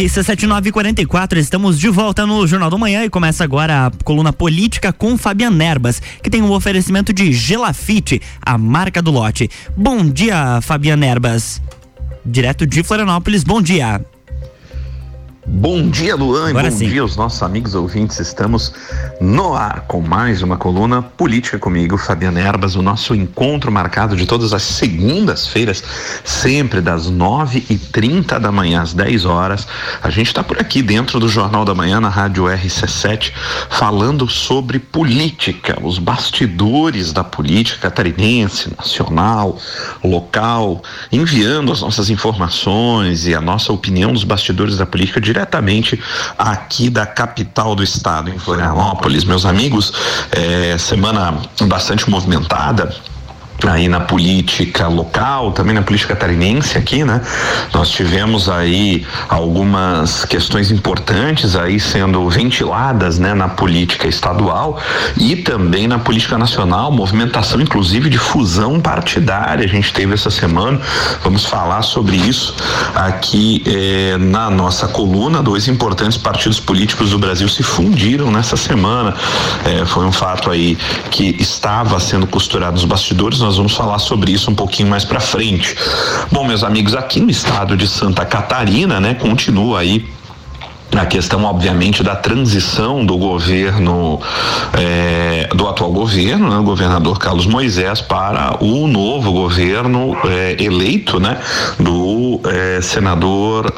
RC7944, estamos de volta no Jornal do Manhã e começa agora a coluna política com Fabiana Nerbas, que tem um oferecimento de Gelafite, a marca do lote. Bom dia, Fabiana Nerbas. Direto de Florianópolis, bom dia. Bom dia, Luan, Agora e bom sim. dia aos nossos amigos ouvintes. Estamos no ar com mais uma coluna política comigo, Fabiana Erbas, o nosso encontro marcado de todas as segundas-feiras, sempre das nove e trinta da manhã às 10 horas. A gente está por aqui dentro do Jornal da Manhã, na Rádio RC7, falando sobre política, os bastidores da política catarinense, nacional, local, enviando as nossas informações e a nossa opinião dos bastidores da política diretamente aqui da capital do estado, em Florianópolis. Meus amigos, é, semana bastante movimentada aí na política local, também na política catarinense aqui, né? Nós tivemos aí algumas questões importantes aí sendo ventiladas, né, na política estadual e também na política nacional, movimentação inclusive de fusão partidária. A gente teve essa semana. Vamos falar sobre isso aqui eh, na nossa coluna. Dois importantes partidos políticos do Brasil se fundiram nessa semana. Eh, foi um fato aí que estava sendo costurado nos bastidores. Nós nós vamos falar sobre isso um pouquinho mais para frente. Bom, meus amigos, aqui no estado de Santa Catarina, né, continua aí a questão, obviamente, da transição do governo, eh, do atual governo, né, o governador Carlos Moisés, para o novo governo eh, eleito, né, do eh, senador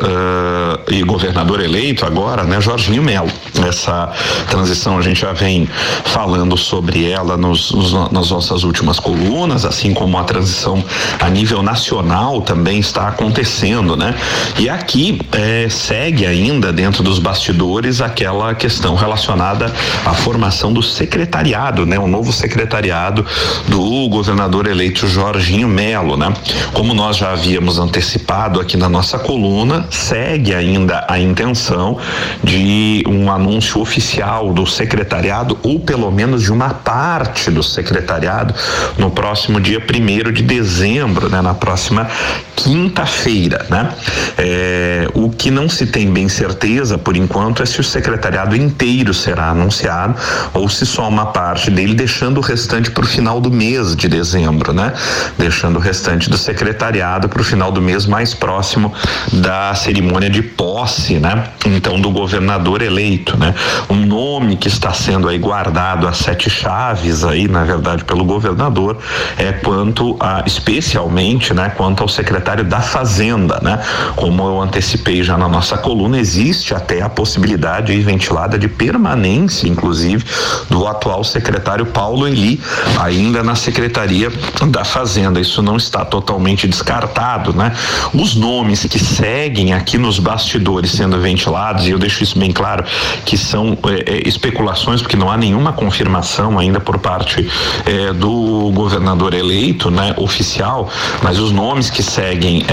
e governador eleito agora, né, Jorginho Melo. Essa transição a gente já vem falando sobre ela nos, nos, nas nossas últimas colunas, assim como a transição a nível nacional também está acontecendo, né? E aqui segue ainda dentro dentro dos bastidores aquela questão relacionada à formação do secretariado, né? O novo secretariado do governador eleito Jorginho Melo, né? Como nós já havíamos antecipado aqui na nossa coluna, segue ainda a intenção de um anúncio oficial do secretariado ou pelo menos de uma parte do secretariado no próximo dia primeiro de dezembro, né? Na próxima quinta-feira, né? É, o que não se tem bem certeza por enquanto, é se o secretariado inteiro será anunciado ou se só uma parte dele, deixando o restante para o final do mês de dezembro, né? Deixando o restante do secretariado para o final do mês mais próximo da cerimônia de posse, né? Então, do governador eleito, né? Um nome que está sendo aí guardado a sete chaves aí, na verdade, pelo governador, é quanto a, especialmente, né? Quanto ao secretário da Fazenda, né? Como eu antecipei já na nossa coluna, existe a até a possibilidade ventilada de permanência, inclusive, do atual secretário Paulo Eli, ainda na Secretaria da Fazenda. Isso não está totalmente descartado, né? Os nomes que seguem aqui nos bastidores sendo ventilados, e eu deixo isso bem claro, que são é, é, especulações, porque não há nenhuma confirmação ainda por parte é, do governador eleito, né, oficial, mas os nomes que seguem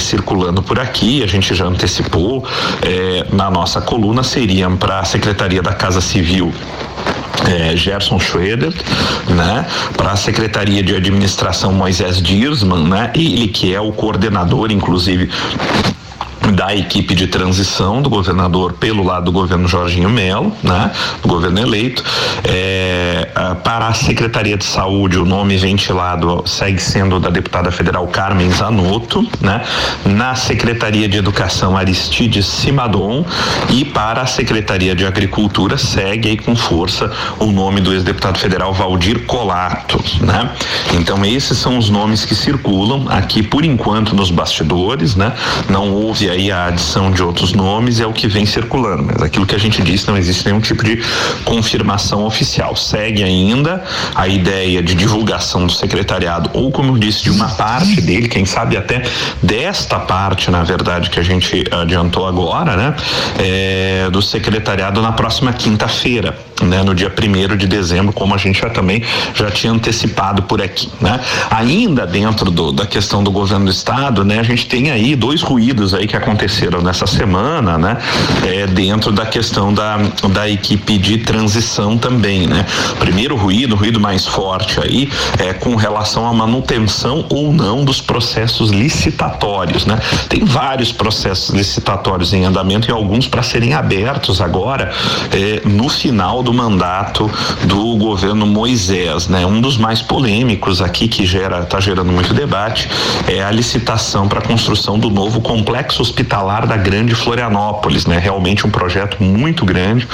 circulando por aqui, a gente já antecipou na nossa coluna seriam para a Secretaria da Casa Civil é, Gerson Schroeder, né, para a Secretaria de Administração Moisés Dirsman, né, ele que é o coordenador, inclusive da equipe de transição do governador pelo lado do governo Jorginho Melo, né, do governo eleito. É, para a Secretaria de Saúde, o nome ventilado segue sendo da deputada federal Carmen Zanotto, né? Na Secretaria de Educação, Aristides Simadon e para a Secretaria de Agricultura segue aí com força o nome do ex-deputado federal Valdir Colato, né? Então esses são os nomes que circulam aqui por enquanto nos bastidores, né? Não houve aí aí a adição de outros nomes é o que vem circulando, mas aquilo que a gente disse não existe nenhum tipo de confirmação oficial. Segue ainda a ideia de divulgação do secretariado, ou como eu disse, de uma parte dele, quem sabe até desta parte, na verdade, que a gente adiantou agora, né? É, do secretariado na próxima quinta-feira. Né, no dia primeiro de dezembro, como a gente já também já tinha antecipado por aqui, né? Ainda dentro do, da questão do governo do estado, né, a gente tem aí dois ruídos aí que aconteceram nessa semana, né, é, dentro da questão da, da equipe de transição também, né? Primeiro ruído, ruído mais forte aí é com relação à manutenção ou não dos processos licitatórios, né? Tem vários processos licitatórios em andamento e alguns para serem abertos agora é, no final do mandato do governo Moisés, né? Um dos mais polêmicos aqui que gera está gerando muito debate é a licitação para a construção do novo complexo hospitalar da Grande Florianópolis, né? Realmente um projeto muito grande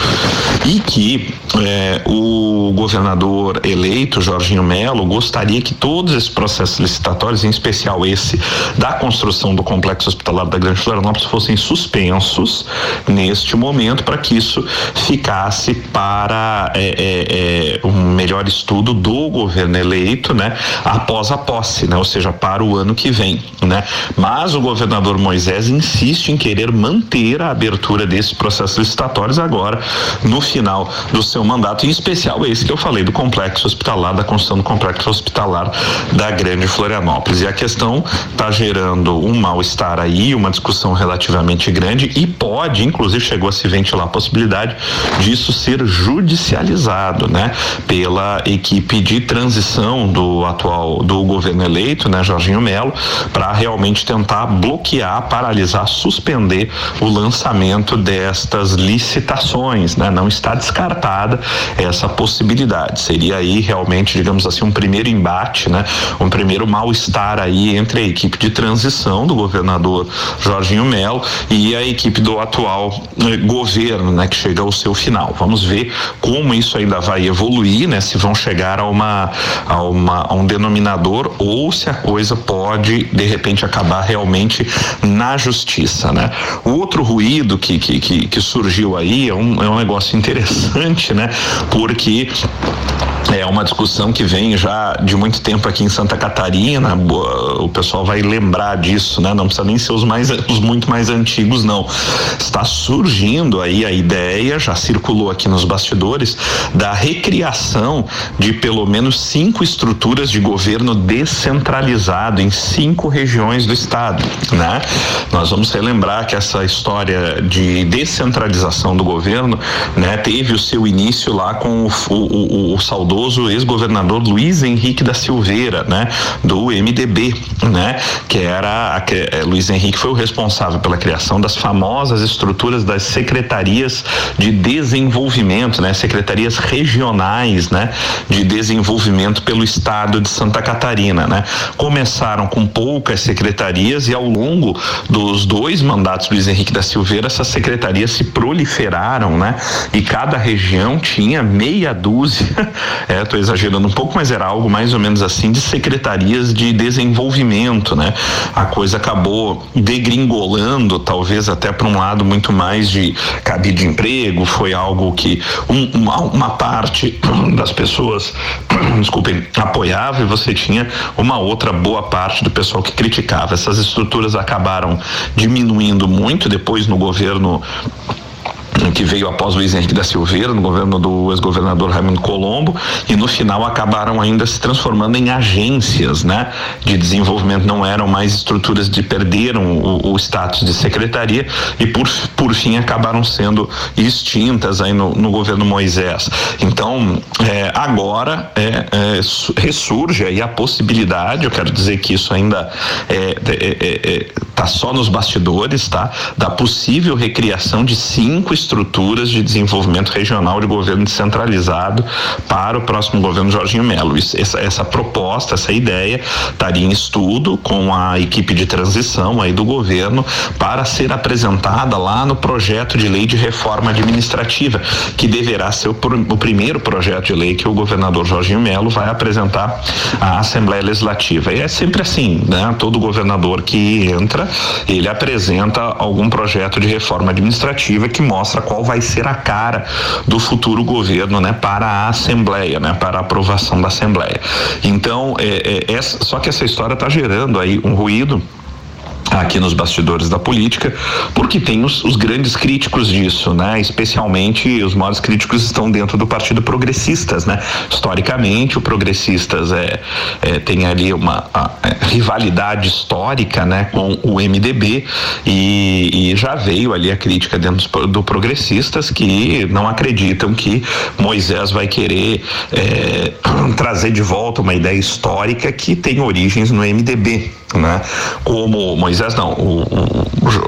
e que é, o governador eleito Jorginho Melo gostaria que todos esses processos licitatórios, em especial esse da construção do complexo hospitalar da Grande Florianópolis, fossem suspensos neste momento para que isso ficasse para para é, é, é, um melhor estudo do governo eleito, né, após a posse, né, ou seja, para o ano que vem, né. Mas o governador Moisés insiste em querer manter a abertura desses processos licitatórios agora no final do seu mandato, em especial esse que eu falei do complexo hospitalar, da construção do complexo hospitalar da Grande Florianópolis. E a questão está gerando um mal-estar aí, uma discussão relativamente grande e pode, inclusive, chegou a se ventilar a possibilidade disso ser justo judicializado, né, pela equipe de transição do atual do governo eleito, né, Jorginho Melo, para realmente tentar bloquear, paralisar, suspender o lançamento destas licitações, né? Não está descartada essa possibilidade. Seria aí realmente, digamos assim, um primeiro embate, né? Um primeiro mal-estar aí entre a equipe de transição do governador Jorginho Melo e a equipe do atual eh, governo, né, que chega ao seu final. Vamos ver como isso ainda vai evoluir, né? Se vão chegar a uma, a uma a um denominador ou se a coisa pode de repente acabar realmente na justiça, né? O outro ruído que, que, que, que surgiu aí é um, é um negócio interessante, né? Porque é uma discussão que vem já de muito tempo aqui em Santa Catarina. O pessoal vai lembrar disso, né? Não precisa nem ser os mais os muito mais antigos, não. Está surgindo aí a ideia, já circulou aqui nos bastidores, da recriação de pelo menos cinco estruturas de governo descentralizado em cinco regiões do estado, né? Nós vamos relembrar que essa história de descentralização do governo, né, teve o seu início lá com o, o, o, o saudoso ex-governador Luiz Henrique da Silveira, né, do MDB, né, que era que, é, Luiz Henrique foi o responsável pela criação das famosas estruturas das secretarias de desenvolvimento, né, secretarias regionais, né, de desenvolvimento pelo estado de Santa Catarina, né. Começaram com poucas secretarias e ao longo dos dois mandatos do Luiz Henrique da Silveira essas secretarias se proliferaram, né, e cada região tinha meia dúzia é, estou exagerando um pouco, mas era algo mais ou menos assim de secretarias de desenvolvimento, né? A coisa acabou degringolando, talvez até para um lado muito mais de cabide de emprego, foi algo que um, uma, uma parte das pessoas, desculpem, apoiava e você tinha uma outra boa parte do pessoal que criticava. Essas estruturas acabaram diminuindo muito depois no governo que veio após Luiz Henrique da Silveira, no governo do ex-governador Raimundo Colombo, e no final acabaram ainda se transformando em agências, né, de desenvolvimento, não eram mais estruturas de perderam o, o status de secretaria e por, por fim acabaram sendo extintas aí no, no governo Moisés. Então, é, agora é, é, ressurge aí a possibilidade, eu quero dizer que isso ainda é, é, é, é só nos bastidores, tá? Da possível recriação de cinco estruturas de desenvolvimento regional de governo descentralizado para o próximo governo Jorginho Melo. Essa, essa proposta, essa ideia estaria em estudo com a equipe de transição aí do governo para ser apresentada lá no projeto de lei de reforma administrativa, que deverá ser o, o primeiro projeto de lei que o governador Jorginho Melo vai apresentar à Assembleia Legislativa. E é sempre assim, né? Todo governador que entra, ele apresenta algum projeto de reforma administrativa que mostra mostra qual vai ser a cara do futuro governo, né, para a Assembleia, né, para a aprovação da Assembleia. Então, é, é, é só que essa história está gerando aí um ruído aqui nos bastidores da política, porque tem os, os, grandes críticos disso, né? Especialmente os maiores críticos estão dentro do Partido Progressistas, né? Historicamente, o Progressistas é, é tem ali uma a, a é, rivalidade histórica, né, com o MDB e, e, já veio ali a crítica dentro do, Progressistas que não acreditam que Moisés vai querer é, trazer de volta uma ideia histórica que tem origens no MDB né? Como Moisés não, o,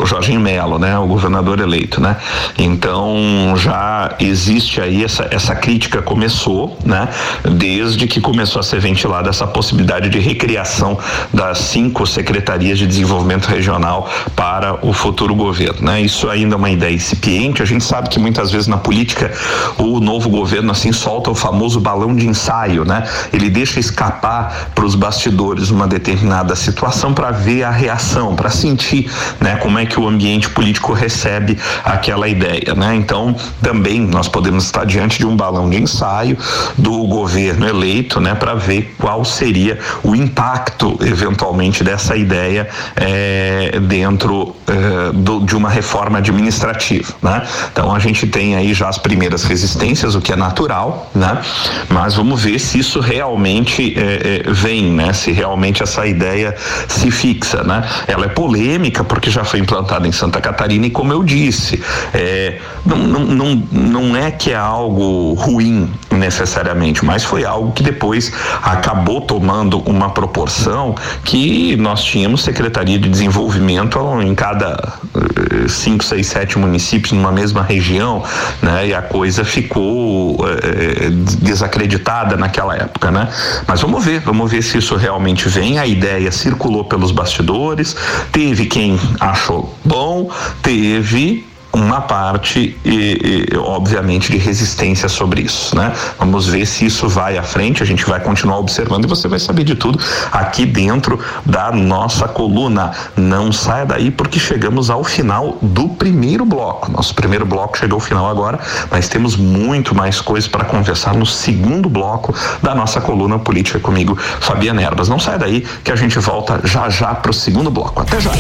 o Jorginho Melo, né? O governador eleito, né? Então já existe aí essa, essa crítica começou, né? Desde que começou a ser ventilada essa possibilidade de recriação das cinco secretarias de desenvolvimento regional para o futuro governo, né? Isso ainda é uma ideia incipiente, a gente sabe que muitas vezes na política o novo governo assim solta o famoso balão de ensaio, né? Ele deixa escapar para os bastidores uma determinada situação para ver a reação, para sentir, né, como é que o ambiente político recebe aquela ideia, né? Então, também nós podemos estar diante de um balão de ensaio do governo eleito, né, para ver qual seria o impacto eventualmente dessa ideia é, dentro é, do, de uma reforma administrativa, né? Então, a gente tem aí já as primeiras resistências, o que é natural, né? Mas vamos ver se isso realmente é, vem, né? Se realmente essa ideia se fixa, né? Ela é polêmica porque já foi implantada em Santa Catarina e como eu disse, é, não, não, não, não é que é algo ruim necessariamente, mas foi algo que depois acabou tomando uma proporção que nós tínhamos Secretaria de Desenvolvimento em cada eh, cinco, seis, sete municípios numa mesma região, né? E a coisa ficou é, desacreditada naquela época, né? Mas vamos ver, vamos ver se isso realmente vem. A ideia circulou pelos bastidores, teve quem achou bom, teve uma parte, e, e, obviamente, de resistência sobre isso, né? Vamos ver se isso vai à frente, a gente vai continuar observando e você vai saber de tudo aqui dentro da nossa coluna. Não saia daí porque chegamos ao final do primeiro bloco. Nosso primeiro bloco chegou ao final agora, mas temos muito mais coisas para conversar no segundo bloco da nossa coluna política comigo, Fabiana Erbas. Não saia daí que a gente volta já já para o segundo bloco. Até já.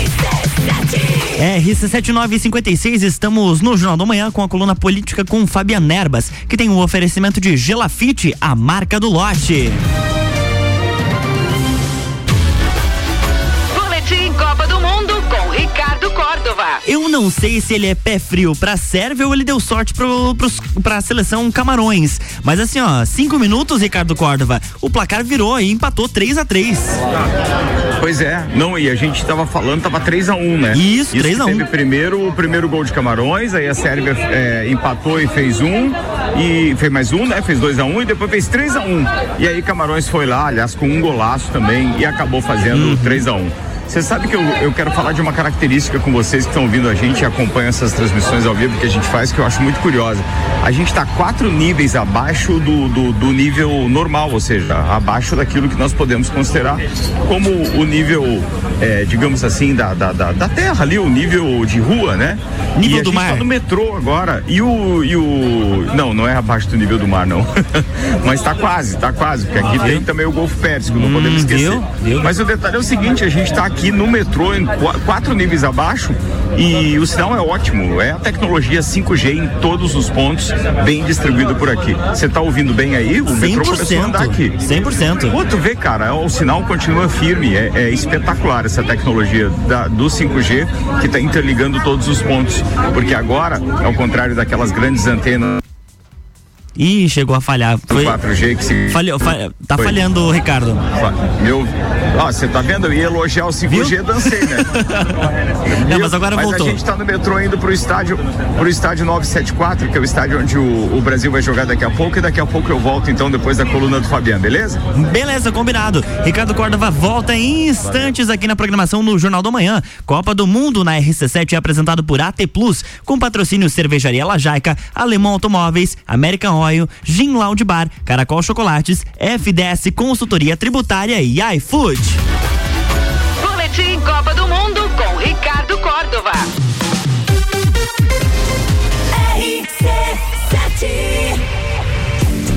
RC7956 está Estamos no Jornal da Manhã com a coluna política com Fabian Nerbas, que tem o um oferecimento de Gelafite, a marca do lote. Eu não sei se ele é pé frio pra Sérvia ou ele deu sorte pro, pros, pra seleção Camarões. Mas assim, ó, cinco minutos, Ricardo Córdova, o placar virou e empatou 3 a 3 Pois é, não, e a gente tava falando, tava 3 a 1 né? Isso, 3 a 1 Teve primeiro o primeiro gol de Camarões, aí a Sérvia é, empatou e fez um, e fez mais um, né? Fez 2 a 1 e depois fez 3 a 1 E aí Camarões foi lá, aliás, com um golaço também, e acabou fazendo uhum. 3 a 1 você sabe que eu, eu quero falar de uma característica com vocês que estão ouvindo a gente e acompanham essas transmissões ao vivo que a gente faz, que eu acho muito curiosa. A gente está quatro níveis abaixo do, do, do, nível normal, ou seja, abaixo daquilo que nós podemos considerar como o nível, é, digamos assim, da, da, da, da, terra ali, o nível de rua, né? Nível e do mar. Tá no metrô agora. E o, e o. Não, não é abaixo do nível do mar, não. Mas está quase, está quase, porque aqui ah, tem também o Golfo Pérsico, não hum, podemos esquecer. Viu? Viu? Mas o detalhe é o seguinte, a gente está aqui no metrô, em quatro níveis abaixo, e o sinal é ótimo. É a tecnologia 5G em todos os pontos, bem distribuído por aqui. Você está ouvindo bem aí? O 100%, metrô começou a andar aqui. 100%. Pô, tu vê, cara, o sinal continua firme. É, é espetacular essa tecnologia da, do 5G que está interligando todos os pontos. Porque agora, ao contrário daquelas grandes antenas Ih, chegou a falhar. Foi... 4G que se. Falhou, falha... tá Foi. falhando, Ricardo. Meu. Ó, você tá vendo? Eu ia elogiar o 5G, Viu? dancei, né? Não, mas agora mas voltou. A gente tá no metrô indo pro estádio, pro estádio 974, que é o estádio onde o, o, Brasil vai jogar daqui a pouco, e daqui a pouco eu volto então depois da coluna do Fabiano, beleza? Beleza, combinado. Ricardo Córdova volta em instantes aqui na programação no Jornal do Manhã. Copa do Mundo na RC7 é apresentado por AT Plus, com patrocínio Cervejaria Lajaica, Alemão Automóveis, American Oil Oil, Gin Lounge Bar, Caracol Chocolates, FDS Consultoria Tributária e iFood. Boletim Copa do Mundo com Ricardo Córdova.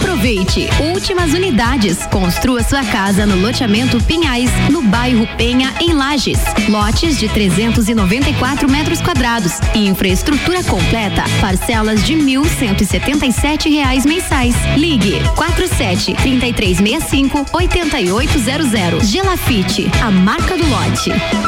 Aproveite! Últimas unidades. Construa sua casa no loteamento Pinhais, no bairro Penha, em Lages. Lotes de 394 metros quadrados. Infraestrutura completa. Parcelas de R$ reais mensais. Ligue 47 3365 8800. Gelafite, a marca do lote.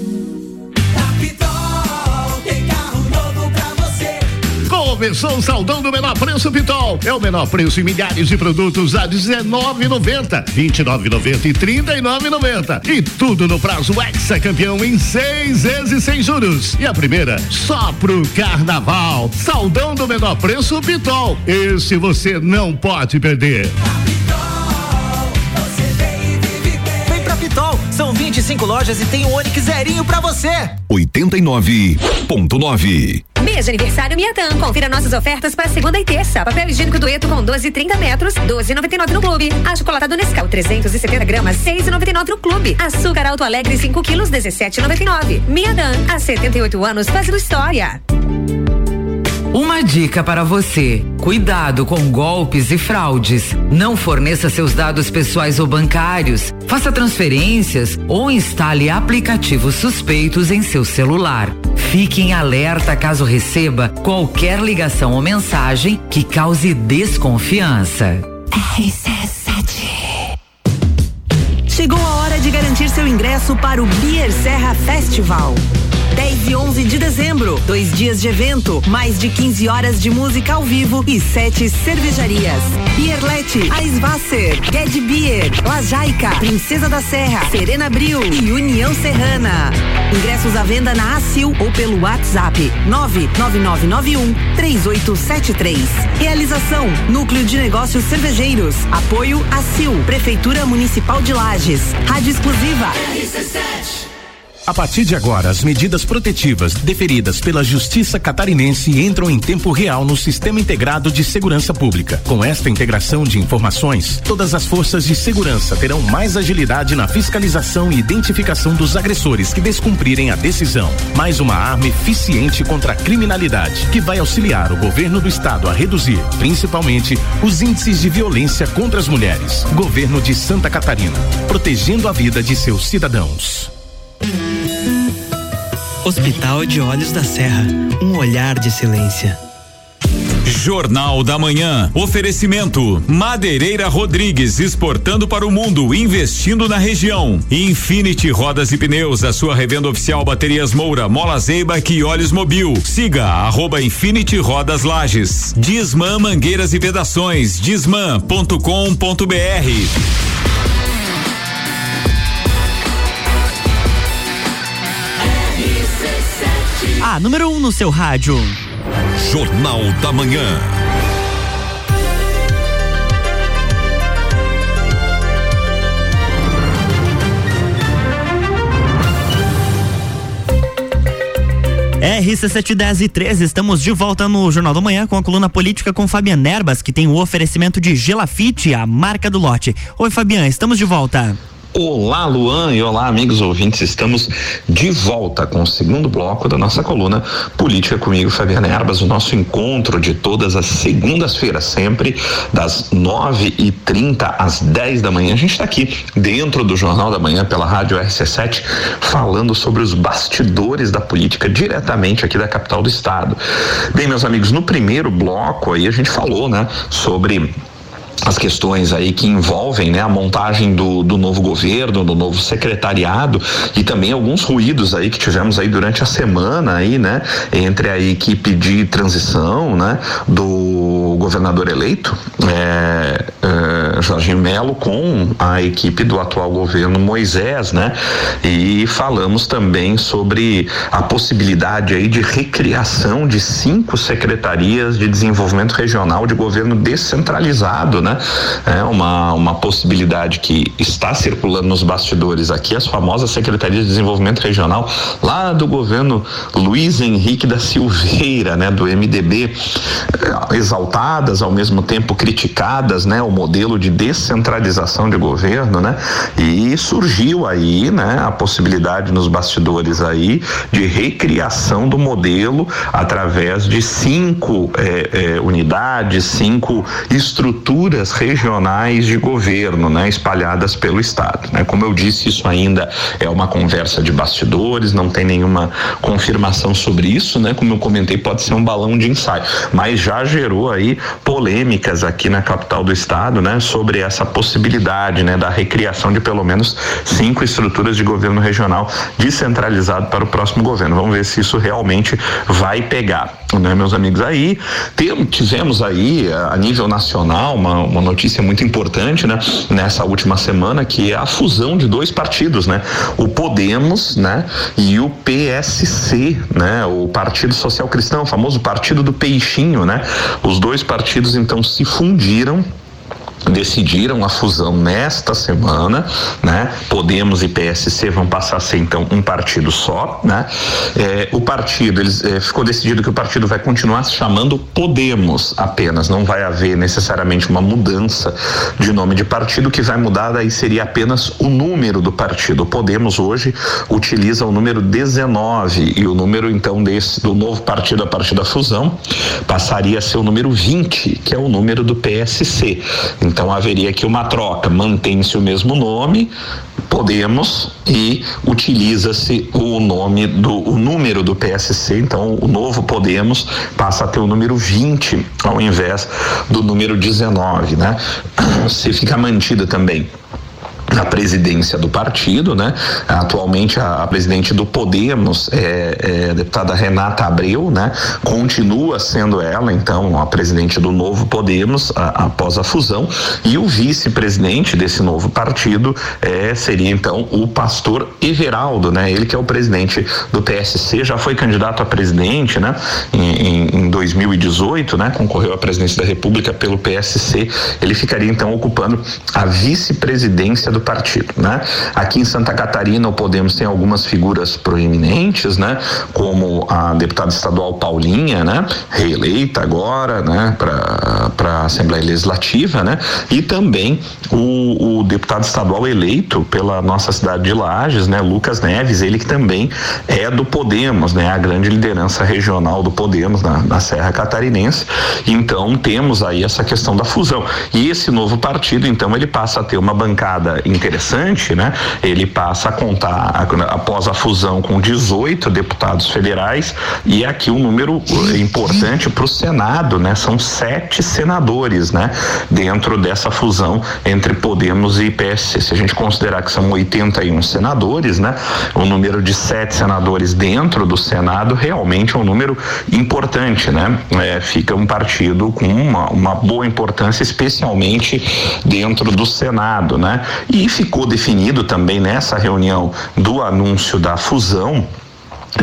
Começou o saldão do menor preço Pitol. É o menor preço em milhares de produtos a 19,90, 29,90 e 39,90. E tudo no prazo Hexa campeão em seis vezes sem juros. E a primeira só pro carnaval. Saldão do menor preço Pitol. Esse você não pode perder. Vem pra Pitol. São 25 lojas e tem um Onix zerinho pra você. 89.9 De aniversário Miatan. Confira nossas ofertas para segunda e terça. Papel higiênico dueto com 12 e 30 metros, 12,99 no clube. A chocolatada Nescau 370 gramas, 6,99 no clube. Açúcar Alto Alegre 5 quilos, 17,99. Miatan, há 78 anos fazendo história. Uma dica para você: cuidado com golpes e fraudes. Não forneça seus dados pessoais ou bancários. Faça transferências ou instale aplicativos suspeitos em seu celular. Fique em alerta caso receba qualquer ligação ou mensagem que cause desconfiança. RC7 Chegou a hora de garantir seu ingresso para o Beer Serra Festival. 10 e 11 de dezembro. Dois dias de evento, mais de 15 horas de música ao vivo e sete cervejarias. Bierlete, Aisvasser, Ged Beer, La Jaica, Princesa da Serra, Serena Bril e União Serrana. Ingressos à venda na ACIL ou pelo WhatsApp 99991 3873. Realização: Núcleo de Negócios Cervejeiros. Apoio ACIL, Prefeitura Municipal de Lages. Rádio exclusiva. RC7. A partir de agora, as medidas protetivas deferidas pela Justiça Catarinense entram em tempo real no Sistema Integrado de Segurança Pública. Com esta integração de informações, todas as forças de segurança terão mais agilidade na fiscalização e identificação dos agressores que descumprirem a decisão. Mais uma arma eficiente contra a criminalidade, que vai auxiliar o governo do estado a reduzir, principalmente, os índices de violência contra as mulheres. Governo de Santa Catarina, protegendo a vida de seus cidadãos. Hospital de Olhos da Serra, um olhar de silêncio. Jornal da Manhã. Oferecimento: Madeireira Rodrigues exportando para o mundo, investindo na região. Infinity Rodas e Pneus, a sua revenda oficial Baterias Moura, Mola Zeiba e Olhos Mobil. Siga arroba Infinity Rodas Lages. Disman Mangueiras e Vedações. Disman.com.br. A número 1 um no seu rádio. Jornal da Manhã. RC710 e 13, estamos de volta no Jornal da Manhã com a coluna política com Fabiana Erbas, que tem o oferecimento de Gelafite, a marca do lote. Oi, Fabiana, estamos de volta. Olá, Luan, e olá, amigos ouvintes. Estamos de volta com o segundo bloco da nossa coluna Política comigo, Fabiana Erbas, o nosso encontro de todas as segundas-feiras, sempre das nove e trinta às dez da manhã. A gente está aqui dentro do Jornal da Manhã pela Rádio RC7, falando sobre os bastidores da política diretamente aqui da capital do estado. Bem, meus amigos, no primeiro bloco aí a gente falou, né, sobre as questões aí que envolvem né, a montagem do, do novo governo, do novo secretariado e também alguns ruídos aí que tivemos aí durante a semana aí, né, entre a equipe de transição, né, do governador eleito, é, é, Jorge Melo, com a equipe do atual governo Moisés, né, e falamos também sobre a possibilidade aí de recriação de cinco secretarias de desenvolvimento regional de governo descentralizado, né? É uma, uma possibilidade que está circulando nos bastidores aqui, as famosas secretarias de desenvolvimento regional lá do governo Luiz Henrique da Silveira, né? Do MDB, exaltadas, ao mesmo tempo criticadas, né? O modelo de descentralização de governo, né? E surgiu aí, né? A possibilidade nos bastidores aí de recriação do modelo através de cinco é, é, unidades, cinco estruturas regionais de governo, né, espalhadas pelo estado, né? Como eu disse, isso ainda é uma conversa de bastidores, não tem nenhuma confirmação sobre isso, né? Como eu comentei, pode ser um balão de ensaio, mas já gerou aí polêmicas aqui na capital do estado, né, sobre essa possibilidade, né, da recriação de pelo menos cinco estruturas de governo regional descentralizado para o próximo governo. Vamos ver se isso realmente vai pegar, né, meus amigos? Aí tem, tivemos aí a nível nacional uma uma notícia muito importante, né? Nessa última semana, que é a fusão de dois partidos, né? O Podemos, né? E o PSC, né? O Partido Social Cristão, o famoso Partido do Peixinho, né? Os dois partidos então se fundiram decidiram a fusão nesta semana, né? Podemos e PSC vão passar a ser então um partido só, né? É, o partido, eles é, ficou decidido que o partido vai continuar se chamando Podemos apenas, não vai haver necessariamente uma mudança de nome de partido, que vai mudar daí seria apenas o número do partido. O Podemos hoje utiliza o número 19 e o número então desse do novo partido a partir da fusão passaria a ser o número 20, que é o número do PSC. Então haveria aqui uma troca, mantém-se o mesmo nome, Podemos e utiliza-se o nome do o número do PSC, então o novo Podemos passa a ter o número 20 ao invés do número 19, né? Se fica mantida também a presidência do partido, né? Atualmente a, a presidente do Podemos é, é, a deputada Renata Abreu, né? Continua sendo ela, então, a presidente do novo Podemos a, após a fusão e o vice-presidente desse novo partido é, seria então o pastor Everaldo, né? Ele que é o presidente do PSC, já foi candidato a presidente, né? Em, em 2018, né? Concorreu à presidência da República pelo PSC. Ele ficaria então ocupando a vice-presidência do partido, né? Aqui em Santa Catarina o Podemos tem algumas figuras proeminentes, né? Como a deputada estadual Paulinha, né? Reeleita agora, né? Para a Assembleia Legislativa, né? E também o, o, deputado estadual eleito pela nossa cidade de Lages, né? Lucas Neves, ele que também é do Podemos, né? A grande liderança regional do Podemos na, na Serra Catarinense. Então temos aí essa questão da fusão. E esse novo partido, então, ele passa a ter uma bancada interessante, né? Ele passa a contar após a fusão com 18 deputados federais e aqui um número eh, importante para o Senado, né? São sete senadores, né? Dentro dessa fusão entre Podemos e PSC. Se a gente considerar que são 81 senadores, né? O número de sete senadores dentro do Senado realmente é um número importante, né? É, fica um partido com uma, uma boa importância, especialmente dentro do Senado, né? E ficou definido também nessa reunião do anúncio da fusão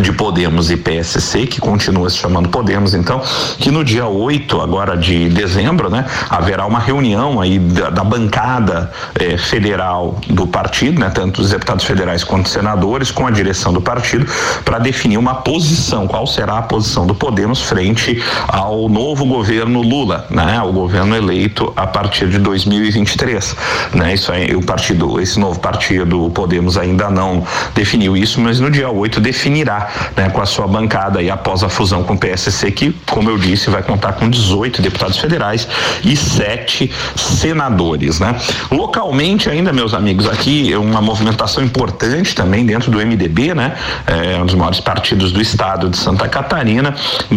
de Podemos e PSC, que continua se chamando Podemos, então, que no dia 8 agora de dezembro, né, haverá uma reunião aí da, da bancada eh, federal do partido, né, tanto os deputados federais quanto senadores, com a direção do partido, para definir uma posição, qual será a posição do Podemos frente ao novo governo Lula, né, o governo eleito a partir de 2023, né, isso aí, o partido, esse novo partido, o Podemos ainda não definiu isso, mas no dia 8 definirá né, com a sua bancada aí após a fusão com o PSC, que, como eu disse, vai contar com 18 deputados federais e sete senadores. Né? Localmente, ainda, meus amigos, aqui uma movimentação importante também dentro do MDB, né? É um dos maiores partidos do estado de Santa Catarina,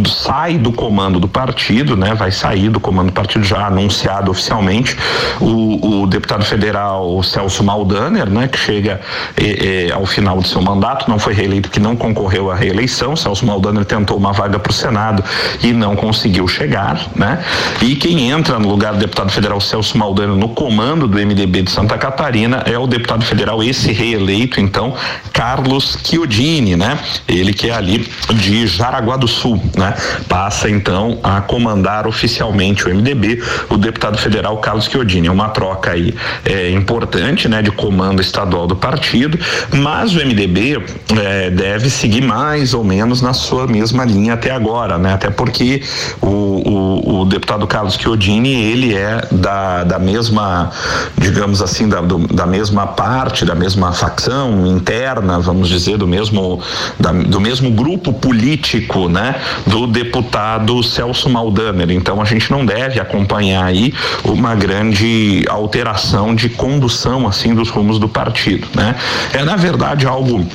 sai do comando do partido, né? Vai sair do comando do partido já anunciado oficialmente o, o deputado federal Celso Maldaner, né? Que chega eh, eh, ao final do seu mandato, não foi reeleito, que não concorreu concorreu à reeleição, Celso Maldaner tentou uma vaga para o Senado e não conseguiu chegar, né? E quem entra no lugar do deputado federal Celso Maldaner no comando do MDB de Santa Catarina é o deputado federal esse reeleito, então, Carlos Chiodini, né? Ele que é ali de Jaraguá do Sul, né? Passa então a comandar oficialmente o MDB, o deputado federal Carlos Chiodini. É uma troca aí é, importante, né? De comando estadual do partido, mas o MDB é, deve seguir mais ou menos na sua mesma linha até agora, né? Até porque o, o, o deputado Carlos Chiodini, ele é da, da mesma, digamos assim, da, do, da mesma parte, da mesma facção interna, vamos dizer, do mesmo, da, do mesmo grupo político, né? Do deputado Celso Maldaner. Então a gente não deve acompanhar aí uma grande alteração de condução, assim, dos rumos do partido, né? É, na verdade, algo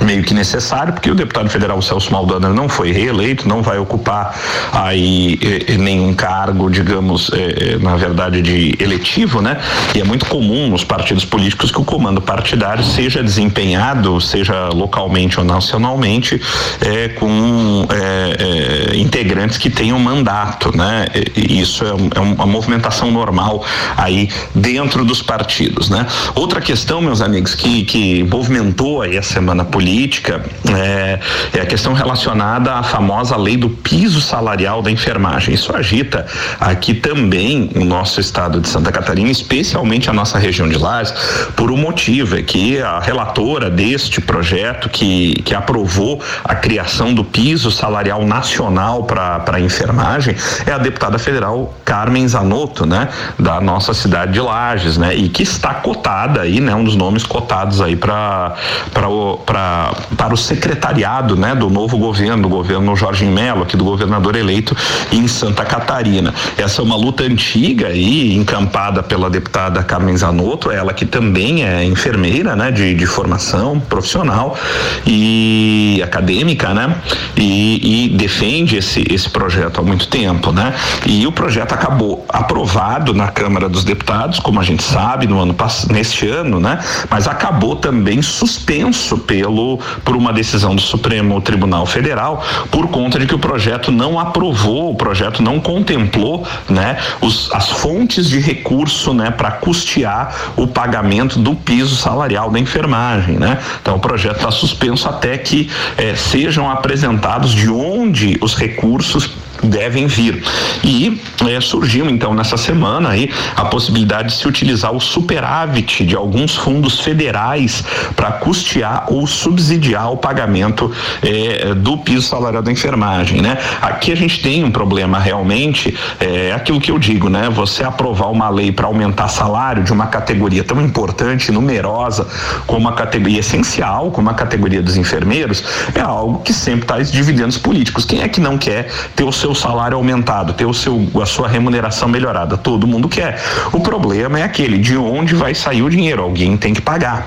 meio que necessário, porque o deputado federal Celso Maldana não foi reeleito, não vai ocupar aí eh, nenhum cargo, digamos, eh, eh, na verdade de eletivo, né? E é muito comum nos partidos políticos que o comando partidário seja desempenhado, seja localmente ou nacionalmente, eh, com eh, eh, integrantes que tenham mandato, né? E isso é, é uma movimentação normal aí dentro dos partidos, né? Outra questão, meus amigos, que que movimentou aí a semana política política é, é, a questão relacionada à famosa lei do piso salarial da enfermagem. Isso agita aqui também o nosso estado de Santa Catarina, especialmente a nossa região de Lages, por um motivo, é que a relatora deste projeto que, que aprovou a criação do piso salarial nacional para a enfermagem é a deputada federal Carmen Zanotto, né, da nossa cidade de Lages, né, e que está cotada aí, né, um dos nomes cotados aí para para para o secretariado, né, do novo governo, do governo Jorge Melo, aqui do governador eleito em Santa Catarina. Essa é uma luta antiga e encampada pela deputada Carmen Zanotto, ela que também é enfermeira, né, de, de formação profissional e acadêmica, né, e, e defende esse esse projeto há muito tempo, né, e o projeto acabou aprovado na Câmara dos Deputados, como a gente sabe, no ano neste ano, né, mas acabou também suspenso pelo por uma decisão do Supremo Tribunal Federal por conta de que o projeto não aprovou, o projeto não contemplou, né, os, as fontes de recurso, né, para custear o pagamento do piso salarial da enfermagem, né? Então o projeto está suspenso até que eh, sejam apresentados de onde os recursos devem vir. E é, surgiu então nessa semana aí a possibilidade de se utilizar o superávit de alguns fundos federais para custear ou subsidiar o pagamento é, do piso salarial da enfermagem, né? Aqui a gente tem um problema realmente, é aquilo que eu digo, né? Você aprovar uma lei para aumentar salário de uma categoria tão importante, numerosa, como a categoria essencial, como a categoria dos enfermeiros, é algo que sempre está dividindo os políticos. Quem é que não quer ter o seu seu salário aumentado, ter o seu, a sua remuneração melhorada. Todo mundo quer. O problema é aquele de onde vai sair o dinheiro. Alguém tem que pagar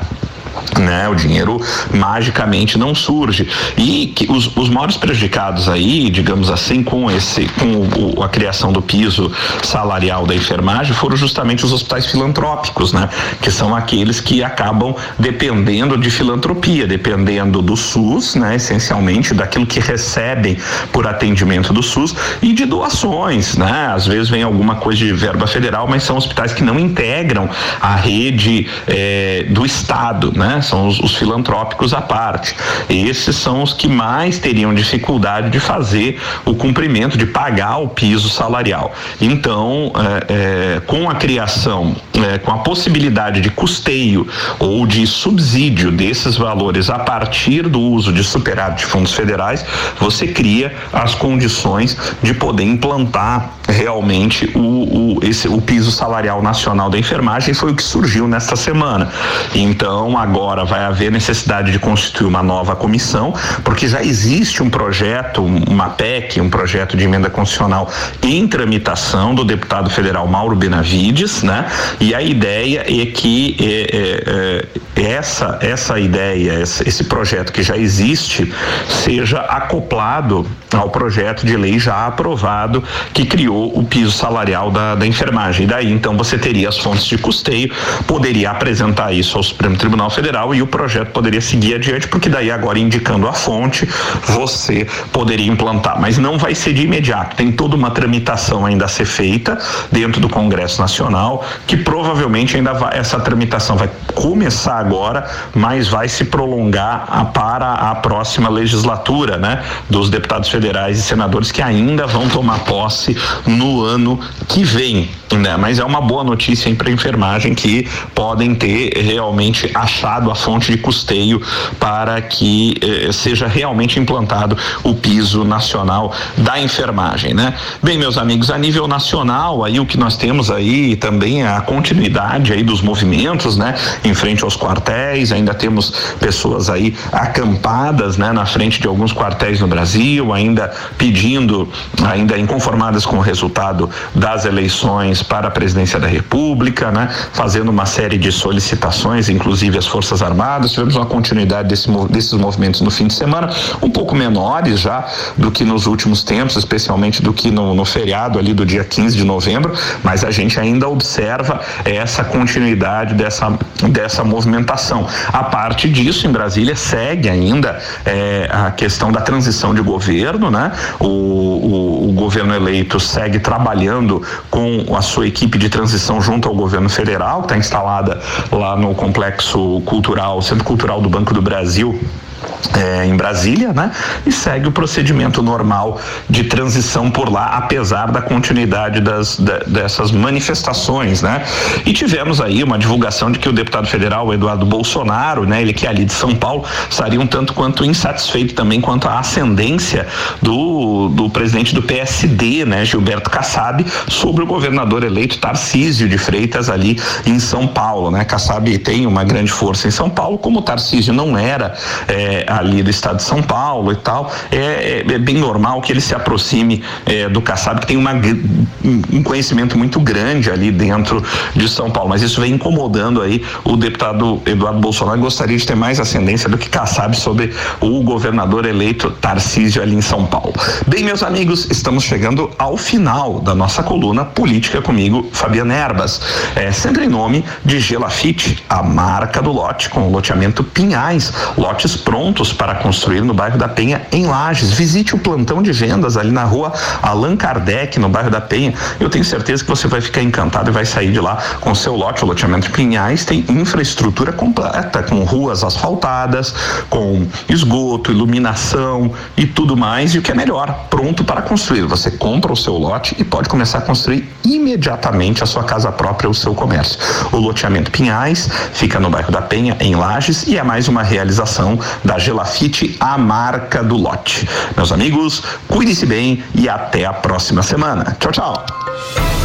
né? O dinheiro magicamente não surge e que os, os maiores prejudicados aí, digamos assim, com esse, com o, a criação do piso salarial da enfermagem foram justamente os hospitais filantrópicos, né? Que são aqueles que acabam dependendo de filantropia, dependendo do SUS, né? Essencialmente daquilo que recebem por atendimento do SUS e de doações, né? Às vezes vem alguma coisa de verba federal, mas são hospitais que não integram a rede eh, do Estado, né? Né? São os, os filantrópicos à parte. Esses são os que mais teriam dificuldade de fazer o cumprimento, de pagar o piso salarial. Então, é, é, com a criação, é, com a possibilidade de custeio ou de subsídio desses valores a partir do uso de superávit de fundos federais, você cria as condições de poder implantar realmente o, o, esse, o piso salarial nacional da enfermagem foi o que surgiu nesta semana. Então agora vai haver necessidade de constituir uma nova comissão, porque já existe um projeto, uma PEC, um projeto de emenda constitucional em tramitação do deputado federal Mauro Benavides, né? E a ideia é que é, é, é, essa essa ideia, esse projeto que já existe, seja acoplado ao projeto de lei já aprovado que criou o piso salarial da, da enfermagem. E daí então você teria as fontes de custeio, poderia apresentar isso ao Supremo Tribunal Federal e o projeto poderia seguir adiante, porque daí agora indicando a fonte, você poderia implantar. Mas não vai ser de imediato, tem toda uma tramitação ainda a ser feita dentro do Congresso Nacional, que provavelmente ainda vai, essa tramitação vai começar agora, mas vai se prolongar a, para a próxima legislatura, né? Dos deputados federais e senadores que ainda vão tomar posse no ano que vem, né? Mas é uma boa notícia para a enfermagem que podem ter realmente achado a fonte de custeio para que eh, seja realmente implantado o piso nacional da enfermagem, né? Bem, meus amigos, a nível nacional, aí o que nós temos aí também é a continuidade aí dos movimentos, né? Em frente aos quartéis, ainda temos pessoas aí acampadas, né? Na frente de alguns quartéis no Brasil, ainda pedindo, ainda inconformadas com o resultado das eleições para a presidência da República, né? Fazendo uma série de solicitações, inclusive as Forças Armadas. Tivemos uma continuidade desse, desses movimentos no fim de semana, um pouco menores já do que nos últimos tempos, especialmente do que no, no feriado ali do dia 15 de novembro, mas a gente ainda observa essa continuidade dessa, dessa movimentação. A parte disso, em Brasília, segue ainda é, a questão da transição de governo, né? O, o, o governo eleito segue trabalhando com a sua equipe de transição junto ao governo federal, que está instalada lá no complexo cultural, Centro Cultural do Banco do Brasil, é, em Brasília, né? E segue o procedimento normal de transição por lá, apesar da continuidade das, da, dessas manifestações, né? E tivemos aí uma divulgação de que o deputado federal Eduardo Bolsonaro, né? Ele que é ali de São Paulo, estaria um tanto quanto insatisfeito também quanto à ascendência do, do presidente do PSD, né? Gilberto Kassab, sobre o governador eleito Tarcísio de Freitas ali em São Paulo, né? Kassab tem uma grande força em São Paulo, como Tarcísio não era é, ali do estado de São Paulo e tal, é, é, é bem normal que ele se aproxime é, do Kassab, que tem uma, um conhecimento muito grande ali dentro de São Paulo. Mas isso vem incomodando aí o deputado Eduardo Bolsonaro. Gostaria de ter mais ascendência do que Kassab sobre o governador eleito Tarcísio ali em São Paulo. Bem, meus amigos, estamos chegando ao final da nossa coluna Política comigo, Fabiana Erbas. É, sempre em nome de Gelafite, a marca do lote, com o loteamento Pinhais, lotes prontos para construir no bairro da Penha, em Lages. Visite o plantão de vendas ali na rua Allan Kardec, no bairro da Penha. Eu tenho certeza que você vai ficar encantado e vai sair de lá com seu lote. O loteamento Pinhais tem infraestrutura completa, com ruas asfaltadas, com esgoto, iluminação e tudo mais. E o que é melhor, pronto para construir. Você compra o seu lote e pode começar a construir imediatamente a sua casa própria, o seu comércio. O loteamento Pinhais fica no bairro da Penha, em Lages, e é mais uma realização da Gelafite, a marca do lote. Meus amigos, cuide-se bem e até a próxima semana. Tchau, tchau.